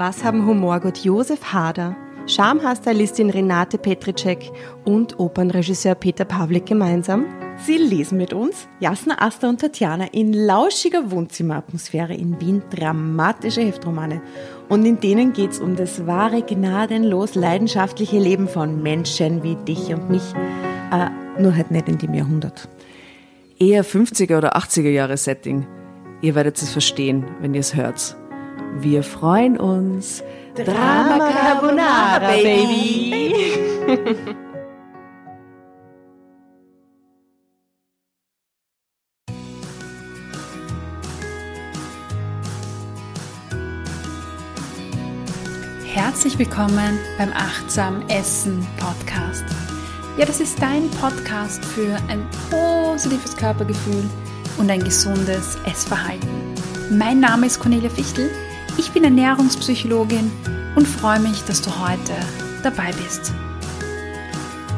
Was haben Humorgott Josef Hader, Schamhaarstylistin Renate Petricek und Opernregisseur Peter Pawlik gemeinsam? Sie lesen mit uns, Jasna, Asta und Tatjana, in lauschiger Wohnzimmeratmosphäre in Wien dramatische Heftromane. Und in denen geht es um das wahre, gnadenlos leidenschaftliche Leben von Menschen wie dich und mich. Äh, nur halt nicht in dem Jahrhundert. Eher 50er oder 80er Jahre Setting. Ihr werdet es verstehen, wenn ihr es hört. Wir freuen uns. Drama Carbonara, Baby. Herzlich willkommen beim Achtsam Essen Podcast. Ja, das ist dein Podcast für ein positives Körpergefühl und ein gesundes Essverhalten. Mein Name ist Cornelia Fichtel, ich bin Ernährungspsychologin und freue mich, dass du heute dabei bist.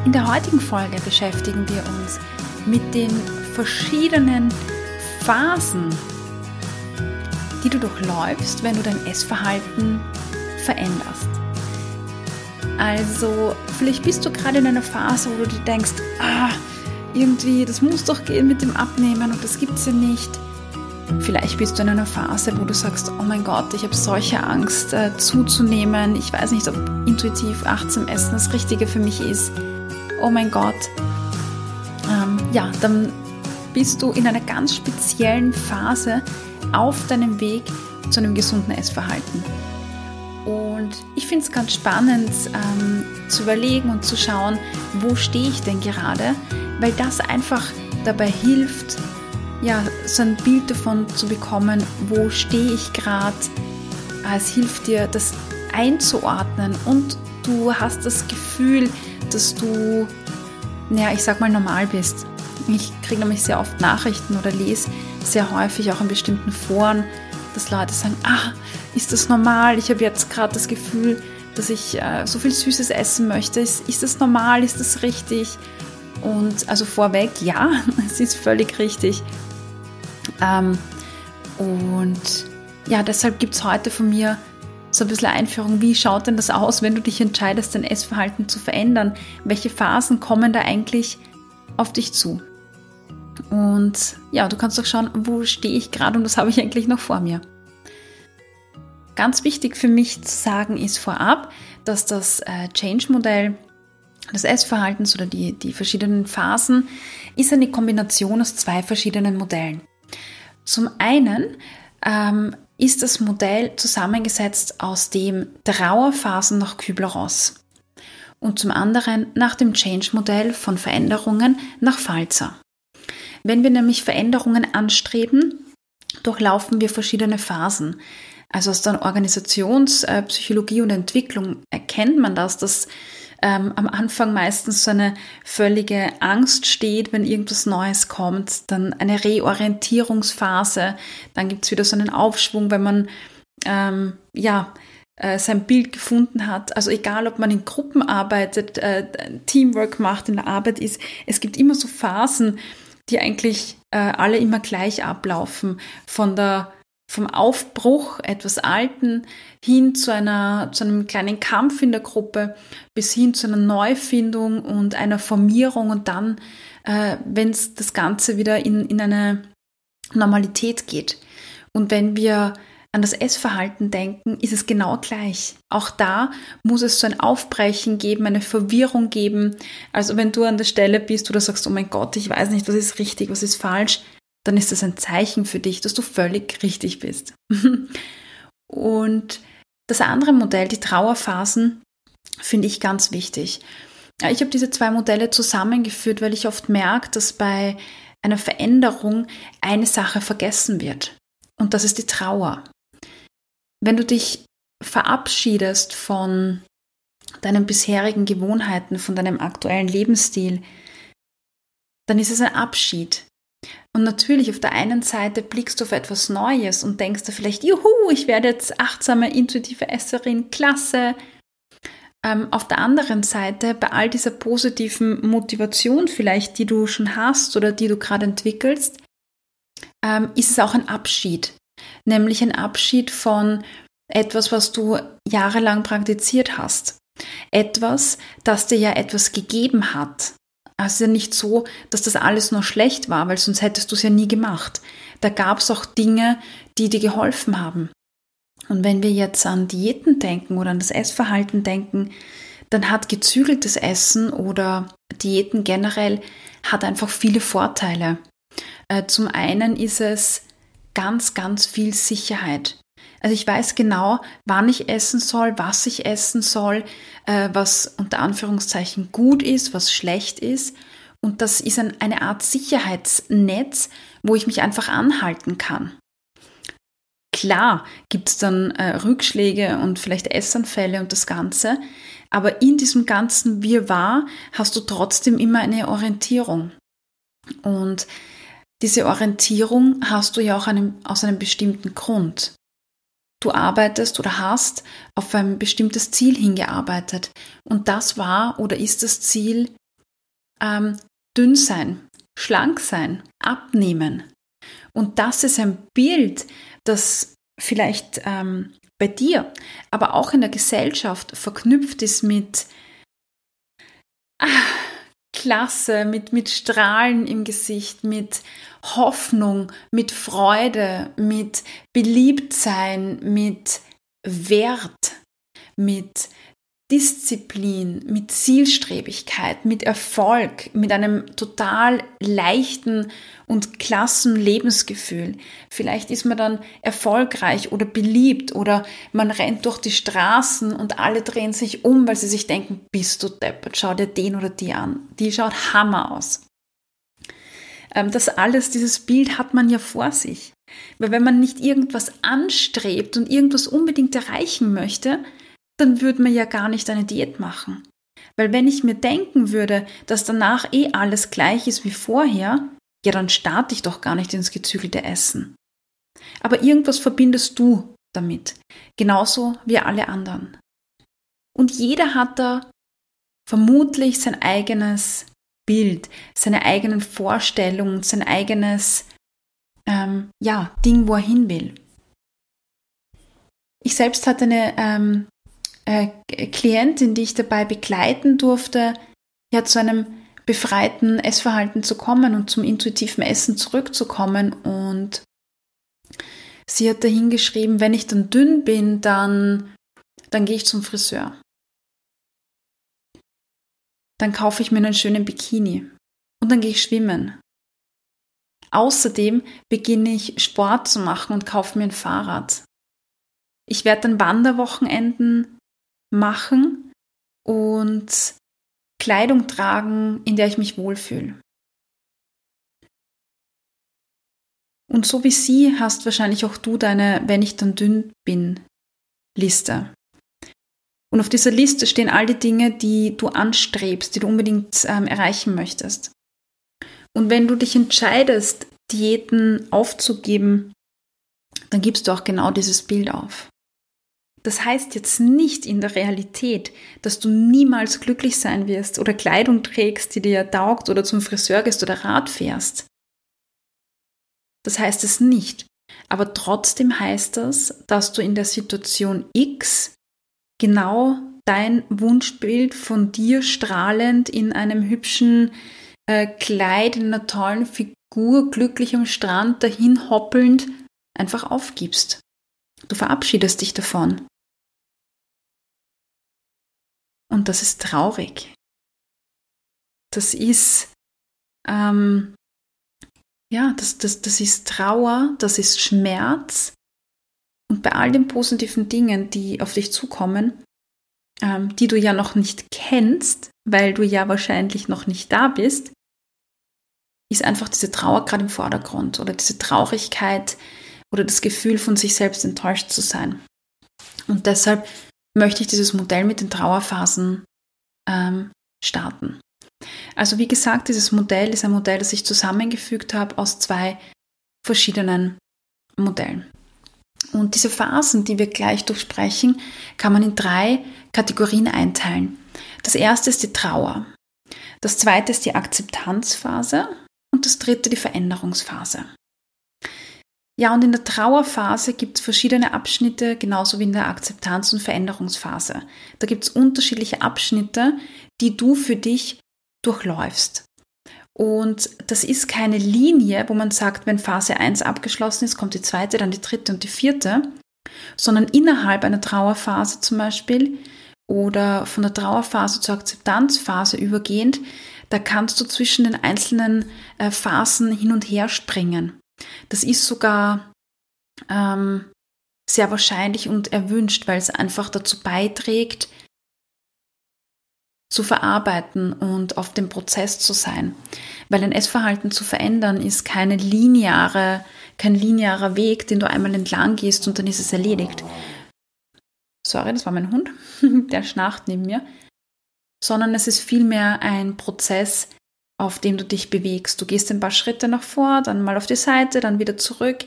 In der heutigen Folge beschäftigen wir uns mit den verschiedenen Phasen, die du durchläufst, wenn du dein Essverhalten veränderst. Also, vielleicht bist du gerade in einer Phase, wo du dir denkst, ah, irgendwie, das muss doch gehen mit dem Abnehmen und das gibt es ja nicht. Vielleicht bist du in einer Phase, wo du sagst, oh mein Gott, ich habe solche Angst äh, zuzunehmen. Ich weiß nicht, ob intuitiv achtsam Essen das Richtige für mich ist. Oh mein Gott. Ähm, ja, dann bist du in einer ganz speziellen Phase auf deinem Weg zu einem gesunden Essverhalten. Und ich finde es ganz spannend ähm, zu überlegen und zu schauen, wo stehe ich denn gerade, weil das einfach dabei hilft, ja, so ein Bild davon zu bekommen, wo stehe ich gerade. Es hilft dir, das einzuordnen und du hast das Gefühl, dass du, ja, ich sag mal, normal bist. Ich kriege nämlich sehr oft Nachrichten oder lese sehr häufig auch in bestimmten Foren, dass Leute sagen, ah, ist das normal? Ich habe jetzt gerade das Gefühl, dass ich äh, so viel Süßes essen möchte. Ist, ist das normal? Ist das richtig? Und also vorweg, ja, es ist völlig richtig. Ähm, und ja, deshalb gibt es heute von mir so ein bisschen Einführung, wie schaut denn das aus, wenn du dich entscheidest, dein Essverhalten zu verändern? Welche Phasen kommen da eigentlich auf dich zu? Und ja, du kannst doch schauen, wo stehe ich gerade und was habe ich eigentlich noch vor mir. Ganz wichtig für mich zu sagen ist vorab, dass das äh, Change-Modell des Essverhaltens oder die, die verschiedenen Phasen ist eine Kombination aus zwei verschiedenen Modellen. Zum einen ähm, ist das Modell zusammengesetzt aus dem Trauerphasen nach Kübler-Ross und zum anderen nach dem Change-Modell von Veränderungen nach Falzer. Wenn wir nämlich Veränderungen anstreben, durchlaufen wir verschiedene Phasen. Also aus der Organisationspsychologie und Entwicklung erkennt man das, dass ähm, am Anfang meistens so eine völlige Angst steht, wenn irgendwas Neues kommt, dann eine Reorientierungsphase, dann gibt es wieder so einen Aufschwung, wenn man ähm, ja äh, sein Bild gefunden hat. Also egal, ob man in Gruppen arbeitet, äh, Teamwork macht, in der Arbeit ist, es gibt immer so Phasen, die eigentlich äh, alle immer gleich ablaufen. Von der, vom Aufbruch etwas Alten hin zu, einer, zu einem kleinen Kampf in der Gruppe, bis hin zu einer Neufindung und einer Formierung und dann, äh, wenn es das Ganze wieder in, in eine Normalität geht. Und wenn wir an das Essverhalten denken, ist es genau gleich. Auch da muss es so ein Aufbrechen geben, eine Verwirrung geben. Also wenn du an der Stelle bist oder sagst, oh mein Gott, ich weiß nicht, was ist richtig, was ist falsch, dann ist das ein Zeichen für dich, dass du völlig richtig bist. Und das andere Modell, die Trauerphasen, finde ich ganz wichtig. Ich habe diese zwei Modelle zusammengeführt, weil ich oft merke, dass bei einer Veränderung eine Sache vergessen wird. Und das ist die Trauer. Wenn du dich verabschiedest von deinen bisherigen Gewohnheiten, von deinem aktuellen Lebensstil, dann ist es ein Abschied. Und natürlich auf der einen Seite blickst du auf etwas Neues und denkst dir vielleicht, juhu, ich werde jetzt achtsame, intuitive Esserin, klasse. Ähm, auf der anderen Seite, bei all dieser positiven Motivation vielleicht, die du schon hast oder die du gerade entwickelst, ähm, ist es auch ein Abschied nämlich ein Abschied von etwas, was du jahrelang praktiziert hast, etwas, das dir ja etwas gegeben hat. Also nicht so, dass das alles nur schlecht war, weil sonst hättest du es ja nie gemacht. Da gab es auch Dinge, die dir geholfen haben. Und wenn wir jetzt an Diäten denken oder an das Essverhalten denken, dann hat gezügeltes Essen oder Diäten generell hat einfach viele Vorteile. Äh, zum einen ist es ganz, ganz viel Sicherheit. Also ich weiß genau, wann ich essen soll, was ich essen soll, äh, was unter Anführungszeichen gut ist, was schlecht ist. Und das ist ein, eine Art Sicherheitsnetz, wo ich mich einfach anhalten kann. Klar gibt es dann äh, Rückschläge und vielleicht Essanfälle und das Ganze, aber in diesem ganzen Wirrwarr hast du trotzdem immer eine Orientierung. Und diese Orientierung hast du ja auch einem, aus einem bestimmten Grund. Du arbeitest oder hast auf ein bestimmtes Ziel hingearbeitet. Und das war oder ist das Ziel ähm, dünn sein, schlank sein, abnehmen. Und das ist ein Bild, das vielleicht ähm, bei dir, aber auch in der Gesellschaft verknüpft ist mit ah, Klasse, mit, mit Strahlen im Gesicht, mit Hoffnung, mit Freude, mit Beliebtsein, mit Wert, mit Disziplin, mit Zielstrebigkeit, mit Erfolg, mit einem total leichten und klassen Lebensgefühl. Vielleicht ist man dann erfolgreich oder beliebt oder man rennt durch die Straßen und alle drehen sich um, weil sie sich denken, bist du deppert, schau dir den oder die an. Die schaut Hammer aus. Ähm, das alles, dieses Bild hat man ja vor sich. Weil wenn man nicht irgendwas anstrebt und irgendwas unbedingt erreichen möchte, dann würde man ja gar nicht eine Diät machen. Weil wenn ich mir denken würde, dass danach eh alles gleich ist wie vorher, ja, dann starte ich doch gar nicht ins gezügelte Essen. Aber irgendwas verbindest du damit, genauso wie alle anderen. Und jeder hat da vermutlich sein eigenes Bild, seine eigenen Vorstellungen, sein eigenes ähm, ja, Ding, wo er hin will. Ich selbst hatte eine ähm, äh, Klientin, die ich dabei begleiten durfte, ja zu einem befreiten Essverhalten zu kommen und zum intuitiven Essen zurückzukommen. Und sie hat dahin geschrieben, wenn ich dann dünn bin, dann, dann gehe ich zum Friseur. Dann kaufe ich mir einen schönen Bikini und dann gehe ich schwimmen. Außerdem beginne ich Sport zu machen und kaufe mir ein Fahrrad. Ich werde dann Wanderwochenenden machen und Kleidung tragen, in der ich mich wohlfühle. Und so wie sie hast wahrscheinlich auch du deine Wenn ich dann dünn bin Liste. Und auf dieser Liste stehen all die Dinge, die du anstrebst, die du unbedingt ähm, erreichen möchtest. Und wenn du dich entscheidest, Diäten aufzugeben, dann gibst du auch genau dieses Bild auf. Das heißt jetzt nicht in der Realität, dass du niemals glücklich sein wirst oder Kleidung trägst, die dir taugt oder zum Friseur gehst oder Rad fährst. Das heißt es nicht. Aber trotzdem heißt das, dass du in der Situation X genau dein Wunschbild von dir strahlend in einem hübschen äh, Kleid, in einer tollen Figur, glücklich am Strand, dahin hoppelnd, einfach aufgibst. Du verabschiedest dich davon. Und das ist traurig. Das ist, ähm, ja, das, das, das ist Trauer, das ist Schmerz. Und bei all den positiven Dingen, die auf dich zukommen, ähm, die du ja noch nicht kennst, weil du ja wahrscheinlich noch nicht da bist, ist einfach diese Trauer gerade im Vordergrund oder diese Traurigkeit oder das Gefühl von sich selbst enttäuscht zu sein. Und deshalb möchte ich dieses Modell mit den Trauerphasen ähm, starten. Also wie gesagt, dieses Modell ist ein Modell, das ich zusammengefügt habe aus zwei verschiedenen Modellen. Und diese Phasen, die wir gleich durchsprechen, kann man in drei Kategorien einteilen. Das erste ist die Trauer. Das zweite ist die Akzeptanzphase und das dritte die Veränderungsphase. Ja, und in der Trauerphase gibt es verschiedene Abschnitte, genauso wie in der Akzeptanz- und Veränderungsphase. Da gibt es unterschiedliche Abschnitte, die du für dich durchläufst. Und das ist keine Linie, wo man sagt, wenn Phase 1 abgeschlossen ist, kommt die zweite, dann die dritte und die vierte, sondern innerhalb einer Trauerphase zum Beispiel oder von der Trauerphase zur Akzeptanzphase übergehend, da kannst du zwischen den einzelnen äh, Phasen hin und her springen. Das ist sogar ähm, sehr wahrscheinlich und erwünscht, weil es einfach dazu beiträgt, zu verarbeiten und auf dem Prozess zu sein. Weil ein Essverhalten zu verändern ist keine lineare, kein linearer Weg, den du einmal entlang gehst und dann ist es erledigt. Sorry, das war mein Hund, der schnarcht neben mir. Sondern es ist vielmehr ein Prozess, auf dem du dich bewegst. Du gehst ein paar Schritte nach vor, dann mal auf die Seite, dann wieder zurück.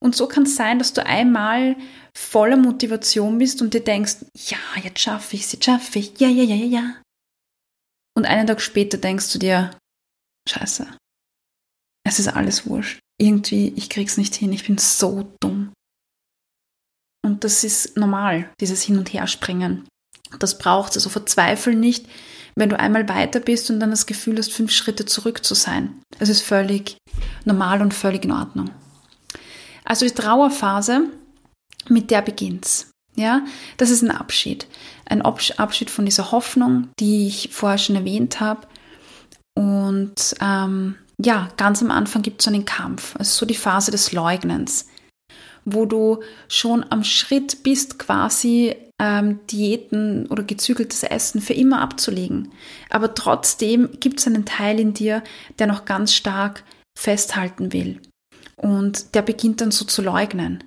Und so kann es sein, dass du einmal voller Motivation bist und dir denkst, ja, jetzt schaffe ich es, jetzt schaffe ich, ja, ja, ja, ja, ja. Und einen Tag später denkst du dir, scheiße, es ist alles wurscht. Irgendwie, ich krieg's nicht hin, ich bin so dumm. Und das ist normal, dieses Hin- und Herspringen. Das braucht es. Also verzweifel nicht, wenn du einmal weiter bist und dann das Gefühl hast, fünf Schritte zurück zu sein. Es ist völlig normal und völlig in Ordnung. Also die Trauerphase, mit der beginnt's. Ja, das ist ein Abschied. Ein Abschied von dieser Hoffnung, die ich vorher schon erwähnt habe. Und ähm, ja, ganz am Anfang gibt es so einen Kampf. Es ist so die Phase des Leugnens, wo du schon am Schritt bist, quasi ähm, Diäten oder gezügeltes Essen für immer abzulegen. Aber trotzdem gibt es einen Teil in dir, der noch ganz stark festhalten will. Und der beginnt dann so zu leugnen.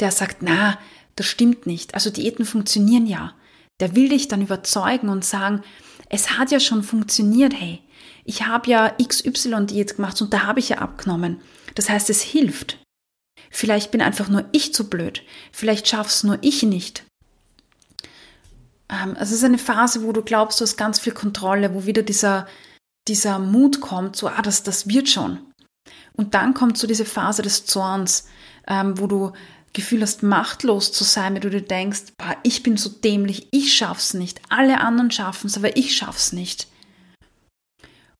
Der sagt, na, das stimmt nicht. Also Diäten funktionieren ja. Der will dich dann überzeugen und sagen, es hat ja schon funktioniert, hey. Ich habe ja XY-Diät gemacht und da habe ich ja abgenommen. Das heißt, es hilft. Vielleicht bin einfach nur ich zu blöd. Vielleicht schaff's nur ich nicht. Ähm, es ist eine Phase, wo du glaubst, du hast ganz viel Kontrolle, wo wieder dieser, dieser Mut kommt, so, ah, das, das wird schon. Und dann kommt so diese Phase des Zorns, ähm, wo du Gefühl hast, machtlos zu sein, wenn du dir denkst, boah, ich bin so dämlich, ich schaff's nicht. Alle anderen schaffen es, aber ich schaff's nicht.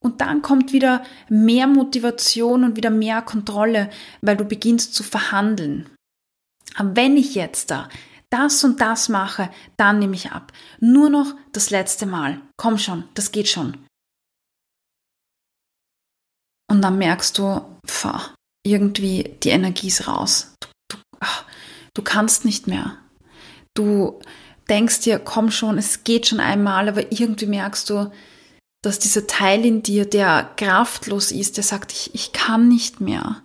Und dann kommt wieder mehr Motivation und wieder mehr Kontrolle, weil du beginnst zu verhandeln. Aber wenn ich jetzt da das und das mache, dann nehme ich ab. Nur noch das letzte Mal. Komm schon, das geht schon. Und dann merkst du, pff, irgendwie die Energie ist raus. Du, du, ach, du kannst nicht mehr. Du denkst dir, komm schon, es geht schon einmal, aber irgendwie merkst du, dass dieser Teil in dir, der kraftlos ist, der sagt, ich, ich kann nicht mehr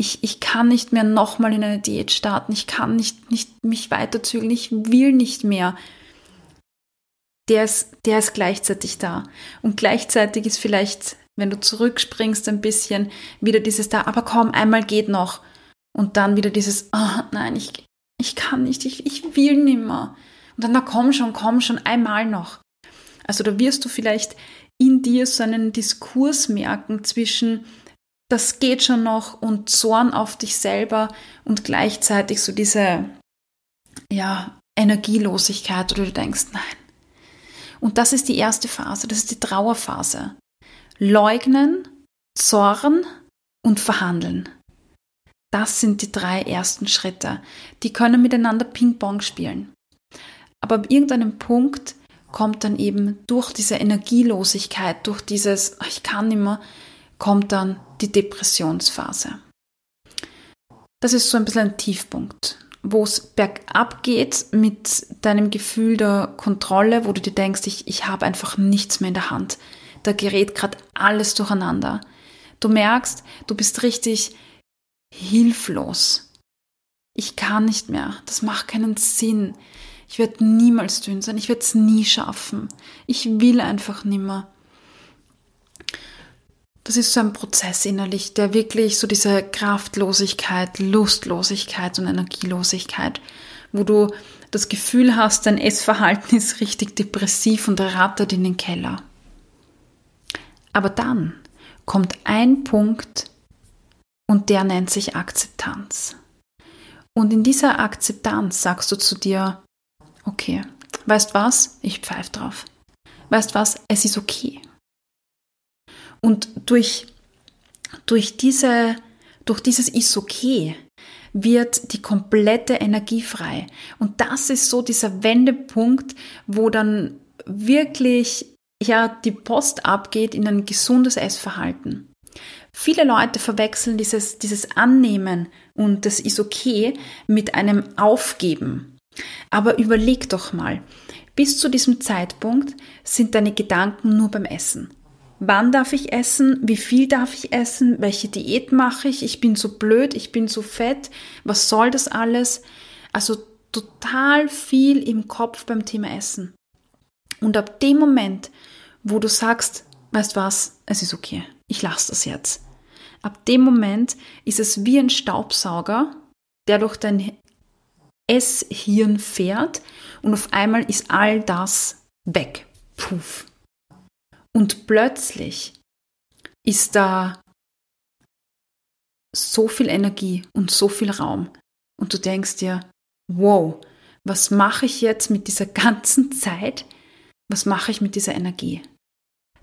ich, ich kann nicht mehr nochmal in eine Diät starten, ich kann nicht, nicht mich weiterzügeln, ich will nicht mehr. Der ist, der ist gleichzeitig da. Und gleichzeitig ist vielleicht, wenn du zurückspringst ein bisschen, wieder dieses da, aber komm, einmal geht noch. Und dann wieder dieses, oh, nein, ich, ich kann nicht, ich, ich will nicht mehr. Und dann, na komm schon, komm schon, einmal noch. Also da wirst du vielleicht in dir so einen Diskurs merken zwischen, das geht schon noch und Zorn auf dich selber und gleichzeitig so diese, ja, Energielosigkeit oder du denkst, nein. Und das ist die erste Phase, das ist die Trauerphase. Leugnen, Zorn und verhandeln. Das sind die drei ersten Schritte. Die können miteinander Ping-Pong spielen. Aber ab irgendeinem Punkt kommt dann eben durch diese Energielosigkeit, durch dieses, ich kann nicht mehr, kommt dann die Depressionsphase. Das ist so ein bisschen ein Tiefpunkt, wo es bergab geht mit deinem Gefühl der Kontrolle, wo du dir denkst, ich, ich habe einfach nichts mehr in der Hand. Da gerät gerade alles durcheinander. Du merkst, du bist richtig hilflos. Ich kann nicht mehr. Das macht keinen Sinn. Ich werde niemals dünn sein. Ich werde es nie schaffen. Ich will einfach nimmer. Das ist so ein Prozess innerlich, der wirklich so diese Kraftlosigkeit, Lustlosigkeit und Energielosigkeit, wo du das Gefühl hast, dein Essverhalten ist richtig depressiv und rattert in den Keller. Aber dann kommt ein Punkt und der nennt sich Akzeptanz. Und in dieser Akzeptanz sagst du zu dir, okay, weißt was, ich pfeife drauf. Weißt was, es ist okay. Und durch, durch, diese, durch dieses ist okay wird die komplette Energie frei. Und das ist so dieser Wendepunkt, wo dann wirklich ja die Post abgeht in ein gesundes Essverhalten. Viele Leute verwechseln dieses, dieses Annehmen und das ist okay mit einem Aufgeben. Aber überleg doch mal, bis zu diesem Zeitpunkt sind deine Gedanken nur beim Essen. Wann darf ich essen? Wie viel darf ich essen? Welche Diät mache ich? Ich bin so blöd, ich bin so fett. Was soll das alles? Also total viel im Kopf beim Thema Essen. Und ab dem Moment, wo du sagst, weißt was, es ist okay, ich lasse das jetzt. Ab dem Moment ist es wie ein Staubsauger, der durch dein Esshirn fährt und auf einmal ist all das weg. Puff. Und plötzlich ist da so viel Energie und so viel Raum. Und du denkst dir, wow, was mache ich jetzt mit dieser ganzen Zeit? Was mache ich mit dieser Energie?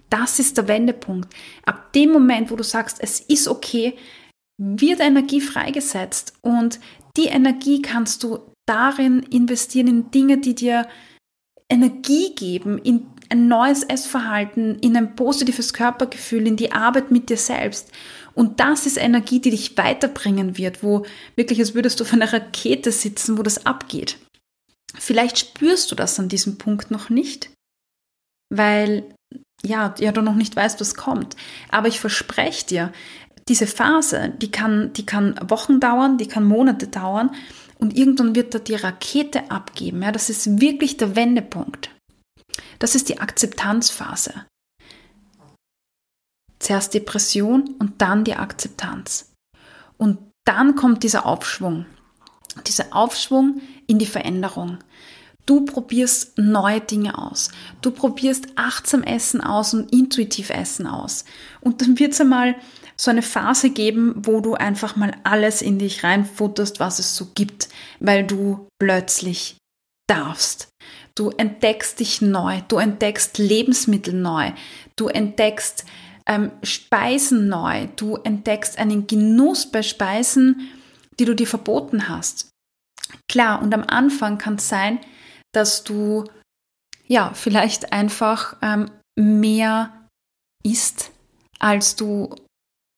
Das ist der Wendepunkt. Ab dem Moment, wo du sagst, es ist okay, wird Energie freigesetzt und die Energie kannst du darin investieren, in Dinge, die dir Energie geben, in ein neues Essverhalten, in ein positives Körpergefühl, in die Arbeit mit dir selbst. Und das ist Energie, die dich weiterbringen wird, wo wirklich, als würdest du auf einer Rakete sitzen, wo das abgeht. Vielleicht spürst du das an diesem Punkt noch nicht, weil ja, ja, du noch nicht weißt, was kommt. Aber ich verspreche dir, diese Phase, die kann, die kann Wochen dauern, die kann Monate dauern und irgendwann wird da die Rakete abgeben. Ja, das ist wirklich der Wendepunkt. Das ist die Akzeptanzphase. Zuerst Depression und dann die Akzeptanz. Und dann kommt dieser Aufschwung. Dieser Aufschwung in die Veränderung. Du probierst neue Dinge aus. Du probierst achtsam Essen aus und intuitiv Essen aus. Und dann wird es einmal so eine Phase geben, wo du einfach mal alles in dich reinfutterst, was es so gibt, weil du plötzlich darfst. Du entdeckst dich neu, du entdeckst Lebensmittel neu, du entdeckst ähm, Speisen neu, du entdeckst einen Genuss bei Speisen, die du dir verboten hast. Klar, und am Anfang kann es sein, dass du ja vielleicht einfach ähm, mehr isst, als du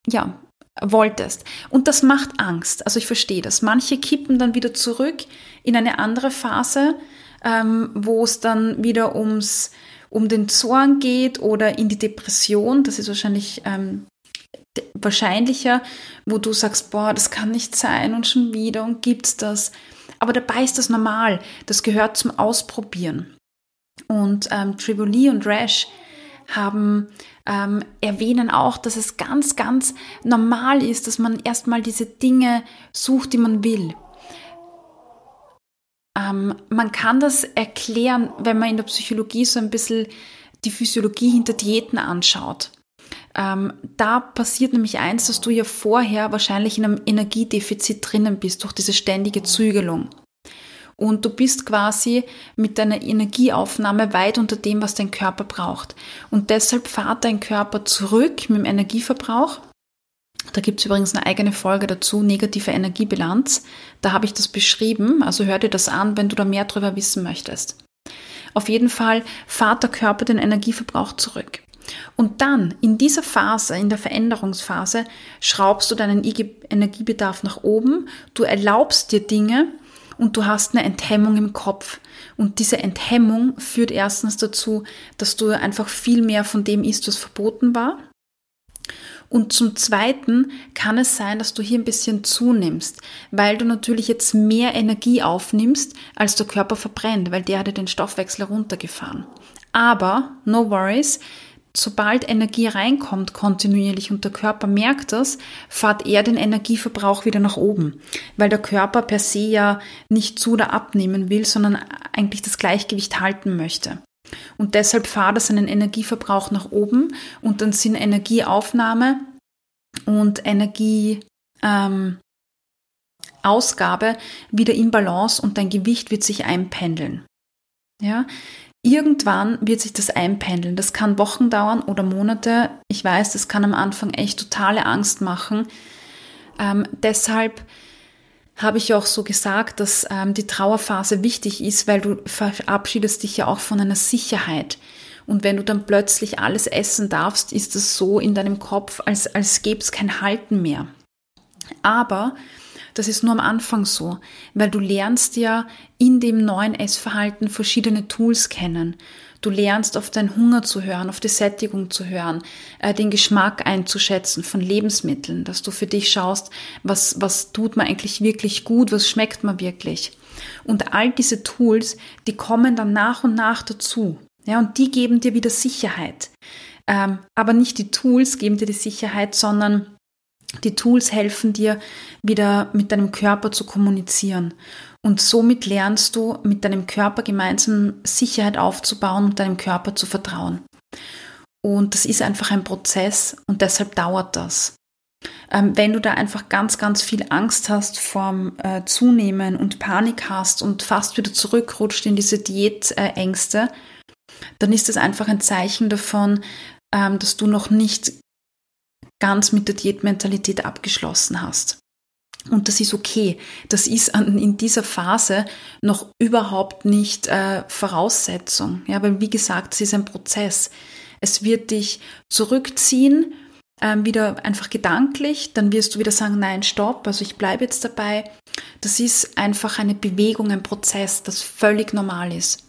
ja wolltest. Und das macht Angst. Also ich verstehe das. Manche kippen dann wieder zurück in eine andere Phase, ähm, wo es dann wieder ums, um den Zorn geht oder in die Depression. Das ist wahrscheinlich ähm, wahrscheinlicher, wo du sagst, boah, das kann nicht sein und schon wieder und gibt's das. Aber dabei ist das normal. Das gehört zum Ausprobieren. Und ähm, Triboli und Rash haben ähm, erwähnen auch, dass es ganz, ganz normal ist, dass man erstmal diese Dinge sucht, die man will. Ähm, man kann das erklären, wenn man in der Psychologie so ein bisschen die Physiologie hinter Diäten anschaut. Ähm, da passiert nämlich eins, dass du ja vorher wahrscheinlich in einem Energiedefizit drinnen bist durch diese ständige Zügelung. Und du bist quasi mit deiner Energieaufnahme weit unter dem, was dein Körper braucht. Und deshalb fahrt dein Körper zurück mit dem Energieverbrauch da gibt es übrigens eine eigene Folge dazu, negative Energiebilanz. Da habe ich das beschrieben, also hör dir das an, wenn du da mehr darüber wissen möchtest. Auf jeden Fall fahrt der Körper den Energieverbrauch zurück. Und dann, in dieser Phase, in der Veränderungsphase, schraubst du deinen Energiebedarf nach oben, du erlaubst dir Dinge und du hast eine Enthemmung im Kopf. Und diese Enthemmung führt erstens dazu, dass du einfach viel mehr von dem isst, was verboten war. Und zum Zweiten kann es sein, dass du hier ein bisschen zunimmst, weil du natürlich jetzt mehr Energie aufnimmst, als der Körper verbrennt, weil der hat den Stoffwechsel runtergefahren. Aber, no worries, sobald Energie reinkommt kontinuierlich und der Körper merkt das, fährt er den Energieverbrauch wieder nach oben, weil der Körper per se ja nicht zu oder abnehmen will, sondern eigentlich das Gleichgewicht halten möchte. Und deshalb fahrt er seinen Energieverbrauch nach oben und dann sind Energieaufnahme und Energie, ähm, wieder in Balance und dein Gewicht wird sich einpendeln. Ja, irgendwann wird sich das einpendeln. Das kann Wochen dauern oder Monate. Ich weiß, das kann am Anfang echt totale Angst machen. Ähm, deshalb habe ich auch so gesagt, dass ähm, die Trauerphase wichtig ist, weil du verabschiedest dich ja auch von einer Sicherheit. Und wenn du dann plötzlich alles essen darfst, ist es so in deinem Kopf, als, als gäbe es kein Halten mehr. Aber das ist nur am Anfang so, weil du lernst ja in dem neuen Essverhalten verschiedene Tools kennen. Du lernst auf deinen Hunger zu hören, auf die Sättigung zu hören, äh, den Geschmack einzuschätzen von Lebensmitteln, dass du für dich schaust, was, was tut mir eigentlich wirklich gut, was schmeckt mir wirklich. Und all diese Tools, die kommen dann nach und nach dazu. Ja, und die geben dir wieder Sicherheit. Ähm, aber nicht die Tools geben dir die Sicherheit, sondern die Tools helfen dir, wieder mit deinem Körper zu kommunizieren. Und somit lernst du, mit deinem Körper gemeinsam Sicherheit aufzubauen und deinem Körper zu vertrauen. Und das ist einfach ein Prozess und deshalb dauert das. Ähm, wenn du da einfach ganz, ganz viel Angst hast vorm äh, Zunehmen und Panik hast und fast wieder zurückrutscht in diese Diätängste, dann ist das einfach ein Zeichen davon, ähm, dass du noch nicht ganz mit der Diätmentalität abgeschlossen hast. Und das ist okay. Das ist an, in dieser Phase noch überhaupt nicht äh, Voraussetzung. Ja, weil wie gesagt, es ist ein Prozess. Es wird dich zurückziehen, ähm, wieder einfach gedanklich. Dann wirst du wieder sagen, nein, stopp. Also ich bleibe jetzt dabei. Das ist einfach eine Bewegung, ein Prozess, das völlig normal ist.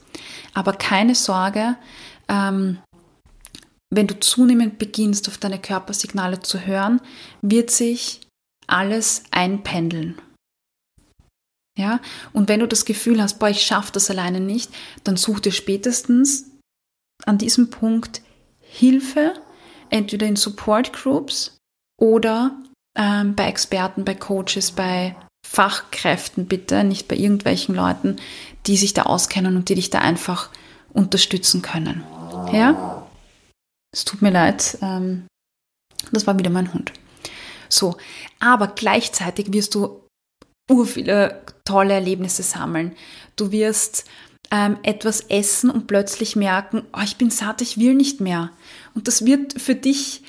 Aber keine Sorge. Ähm, wenn du zunehmend beginnst, auf deine Körpersignale zu hören, wird sich alles einpendeln. Ja, und wenn du das Gefühl hast, boah, ich schaffe das alleine nicht, dann such dir spätestens an diesem Punkt Hilfe, entweder in Support Groups oder ähm, bei Experten, bei Coaches, bei Fachkräften bitte, nicht bei irgendwelchen Leuten, die sich da auskennen und die dich da einfach unterstützen können. Ja? Es tut mir leid, ähm, das war wieder mein Hund. So, aber gleichzeitig wirst du ur viele tolle Erlebnisse sammeln. Du wirst ähm, etwas essen und plötzlich merken, oh, ich bin satt, ich will nicht mehr. Und das wird für dich,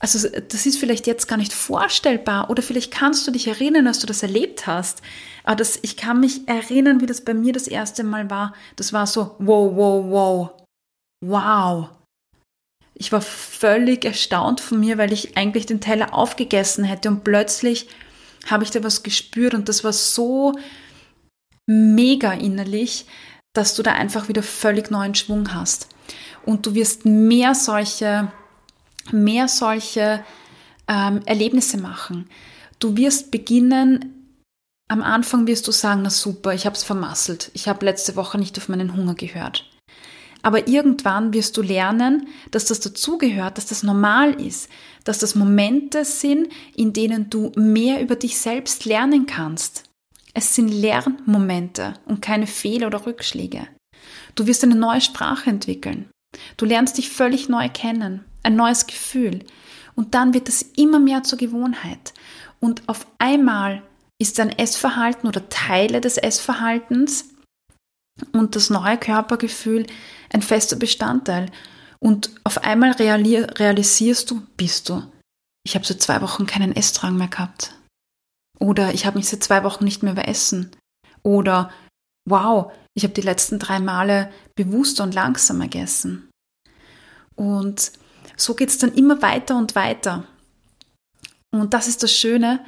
also das ist vielleicht jetzt gar nicht vorstellbar oder vielleicht kannst du dich erinnern, dass du das erlebt hast. Aber das, ich kann mich erinnern, wie das bei mir das erste Mal war. Das war so, wow, wow, wow, wow ich war völlig erstaunt von mir, weil ich eigentlich den Teller aufgegessen hätte und plötzlich habe ich da was gespürt und das war so mega innerlich, dass du da einfach wieder völlig neuen Schwung hast. Und du wirst mehr solche, mehr solche ähm, Erlebnisse machen. Du wirst beginnen, am Anfang wirst du sagen, na super, ich habe es vermasselt. Ich habe letzte Woche nicht auf meinen Hunger gehört. Aber irgendwann wirst du lernen, dass das dazugehört, dass das normal ist, dass das Momente sind, in denen du mehr über dich selbst lernen kannst. Es sind Lernmomente und keine Fehler oder Rückschläge. Du wirst eine neue Sprache entwickeln. Du lernst dich völlig neu kennen, ein neues Gefühl. Und dann wird es immer mehr zur Gewohnheit. Und auf einmal ist dein Essverhalten oder Teile des Essverhaltens und das neue Körpergefühl ein fester Bestandteil. Und auf einmal realisierst du, bist du. Ich habe seit zwei Wochen keinen Essdrang mehr gehabt. Oder ich habe mich seit zwei Wochen nicht mehr überessen. Oder wow, ich habe die letzten drei Male bewusster und langsamer gegessen. Und so geht es dann immer weiter und weiter. Und das ist das Schöne,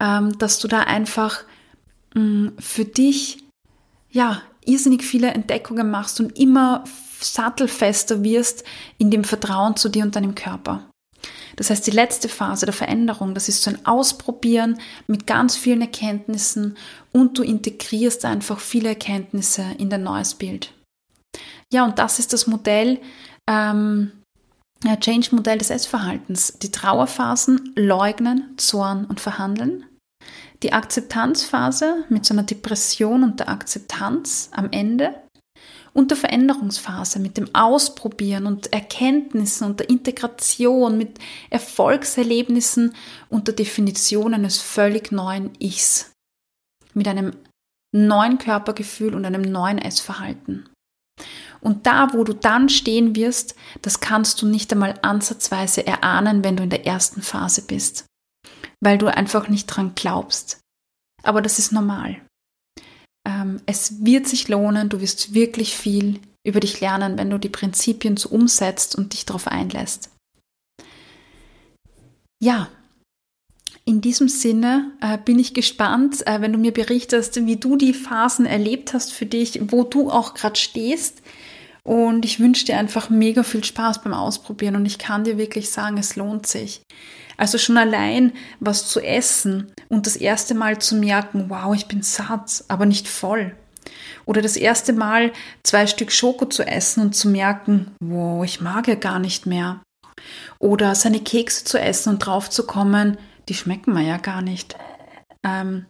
ähm, dass du da einfach mm, für dich ja irrsinnig viele Entdeckungen machst und immer sattelfester wirst in dem Vertrauen zu dir und deinem Körper. Das heißt, die letzte Phase der Veränderung, das ist so ein Ausprobieren mit ganz vielen Erkenntnissen und du integrierst einfach viele Erkenntnisse in dein neues Bild. Ja, und das ist das Modell, ähm, Change-Modell des Essverhaltens. Die Trauerphasen leugnen, Zorn und verhandeln die Akzeptanzphase mit so einer Depression und der Akzeptanz am Ende und der Veränderungsphase mit dem Ausprobieren und Erkenntnissen und der Integration mit Erfolgserlebnissen und der Definition eines völlig neuen Ichs. mit einem neuen Körpergefühl und einem neuen Essverhalten. Und da, wo du dann stehen wirst, das kannst du nicht einmal ansatzweise erahnen, wenn du in der ersten Phase bist, weil du einfach nicht dran glaubst. Aber das ist normal. Ähm, es wird sich lohnen, du wirst wirklich viel über dich lernen, wenn du die Prinzipien so umsetzt und dich darauf einlässt. Ja, in diesem Sinne äh, bin ich gespannt, äh, wenn du mir berichtest, wie du die Phasen erlebt hast für dich, wo du auch gerade stehst. Und ich wünsche dir einfach mega viel Spaß beim Ausprobieren und ich kann dir wirklich sagen, es lohnt sich. Also schon allein was zu essen und das erste Mal zu merken, wow, ich bin satt, aber nicht voll. Oder das erste Mal zwei Stück Schoko zu essen und zu merken, wow, ich mag ja gar nicht mehr. Oder seine Kekse zu essen und drauf zu kommen, die schmecken mir ja gar nicht. Ähm,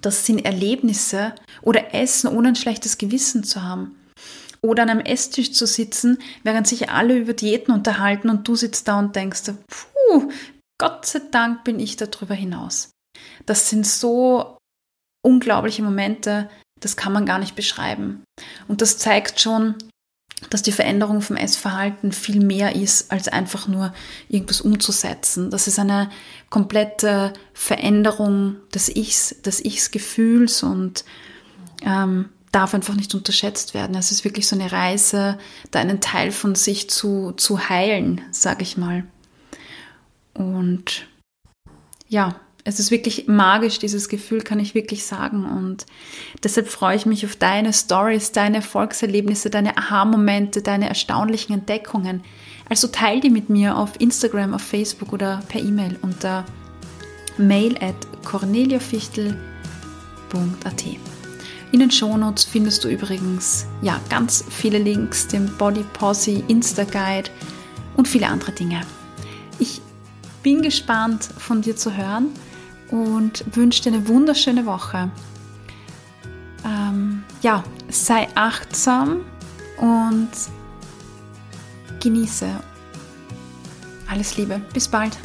das sind Erlebnisse oder Essen, ohne ein schlechtes Gewissen zu haben. Oder an einem Esstisch zu sitzen, während sich alle über Diäten unterhalten und du sitzt da und denkst, puh, Gott sei Dank bin ich darüber hinaus. Das sind so unglaubliche Momente, das kann man gar nicht beschreiben. Und das zeigt schon, dass die Veränderung vom Essverhalten viel mehr ist, als einfach nur irgendwas umzusetzen. Das ist eine komplette Veränderung des Ichs, des Ichs-Gefühls und ähm, darf einfach nicht unterschätzt werden. Es ist wirklich so eine Reise, da einen Teil von sich zu, zu heilen, sage ich mal. Und ja, es ist wirklich magisch, dieses Gefühl kann ich wirklich sagen. Und deshalb freue ich mich auf deine Stories, deine Erfolgserlebnisse, deine Aha-Momente, deine erstaunlichen Entdeckungen. Also teile die mit mir auf Instagram, auf Facebook oder per E-Mail unter mail at corneliafichtel.at. In den Shownotes findest du übrigens ja ganz viele Links, den Body Posse, Insta Guide und viele andere Dinge. Ich bin gespannt von dir zu hören und wünsche dir eine wunderschöne Woche. Ähm, ja, sei achtsam und genieße. Alles Liebe. Bis bald.